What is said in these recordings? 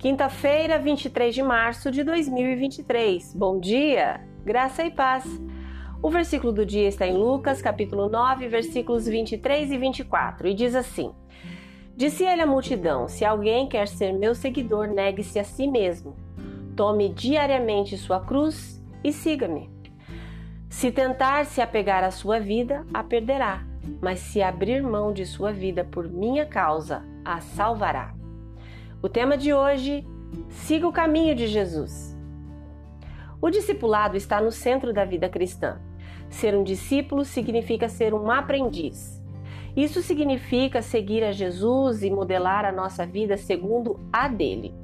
Quinta-feira, 23 de março de 2023. Bom dia, graça e paz. O versículo do dia está em Lucas, capítulo 9, versículos 23 e 24, e diz assim: Disse ele à multidão: Se alguém quer ser meu seguidor, negue-se a si mesmo. Tome diariamente sua cruz e siga-me. Se tentar se apegar à sua vida, a perderá, mas se abrir mão de sua vida por minha causa, a salvará. O tema de hoje: siga o caminho de Jesus. O discipulado está no centro da vida cristã. Ser um discípulo significa ser um aprendiz. Isso significa seguir a Jesus e modelar a nossa vida segundo a dele.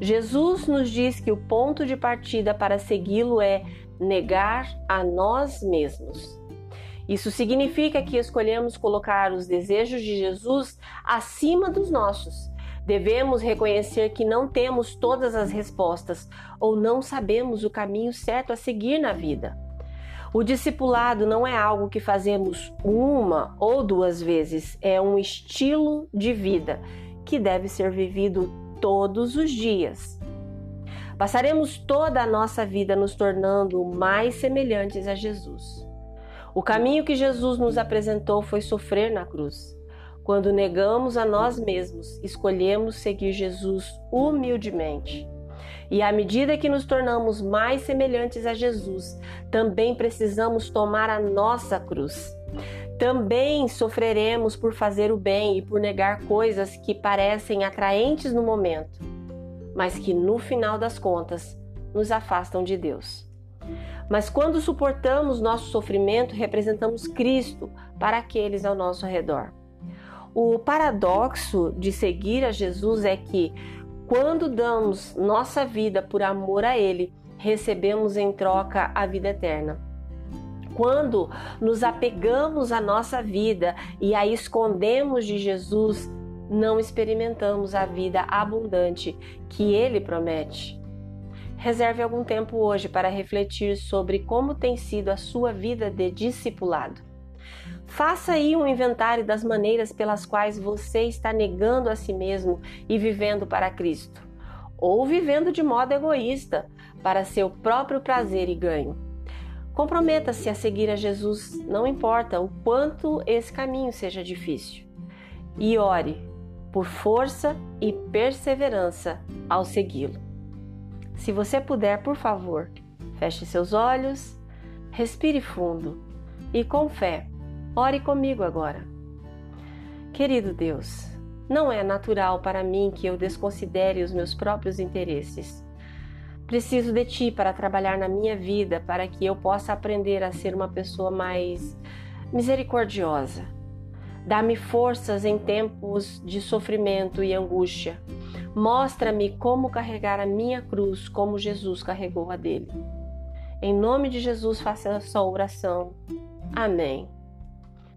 Jesus nos diz que o ponto de partida para segui-lo é negar a nós mesmos. Isso significa que escolhemos colocar os desejos de Jesus acima dos nossos Devemos reconhecer que não temos todas as respostas ou não sabemos o caminho certo a seguir na vida. O discipulado não é algo que fazemos uma ou duas vezes, é um estilo de vida que deve ser vivido todos os dias. Passaremos toda a nossa vida nos tornando mais semelhantes a Jesus. O caminho que Jesus nos apresentou foi sofrer na cruz. Quando negamos a nós mesmos, escolhemos seguir Jesus humildemente. E à medida que nos tornamos mais semelhantes a Jesus, também precisamos tomar a nossa cruz. Também sofreremos por fazer o bem e por negar coisas que parecem atraentes no momento, mas que no final das contas nos afastam de Deus. Mas quando suportamos nosso sofrimento, representamos Cristo para aqueles ao nosso redor. O paradoxo de seguir a Jesus é que, quando damos nossa vida por amor a Ele, recebemos em troca a vida eterna. Quando nos apegamos à nossa vida e a escondemos de Jesus, não experimentamos a vida abundante que Ele promete. Reserve algum tempo hoje para refletir sobre como tem sido a sua vida de discipulado. Faça aí um inventário das maneiras pelas quais você está negando a si mesmo e vivendo para Cristo, ou vivendo de modo egoísta, para seu próprio prazer e ganho. Comprometa-se a seguir a Jesus, não importa o quanto esse caminho seja difícil. E ore por força e perseverança ao segui-lo. Se você puder, por favor, feche seus olhos, respire fundo e com fé Ore comigo agora. Querido Deus, não é natural para mim que eu desconsidere os meus próprios interesses. Preciso de Ti para trabalhar na minha vida, para que eu possa aprender a ser uma pessoa mais misericordiosa. Dá-me forças em tempos de sofrimento e angústia. Mostra-me como carregar a minha cruz como Jesus carregou a dele. Em nome de Jesus, faça essa oração. Amém.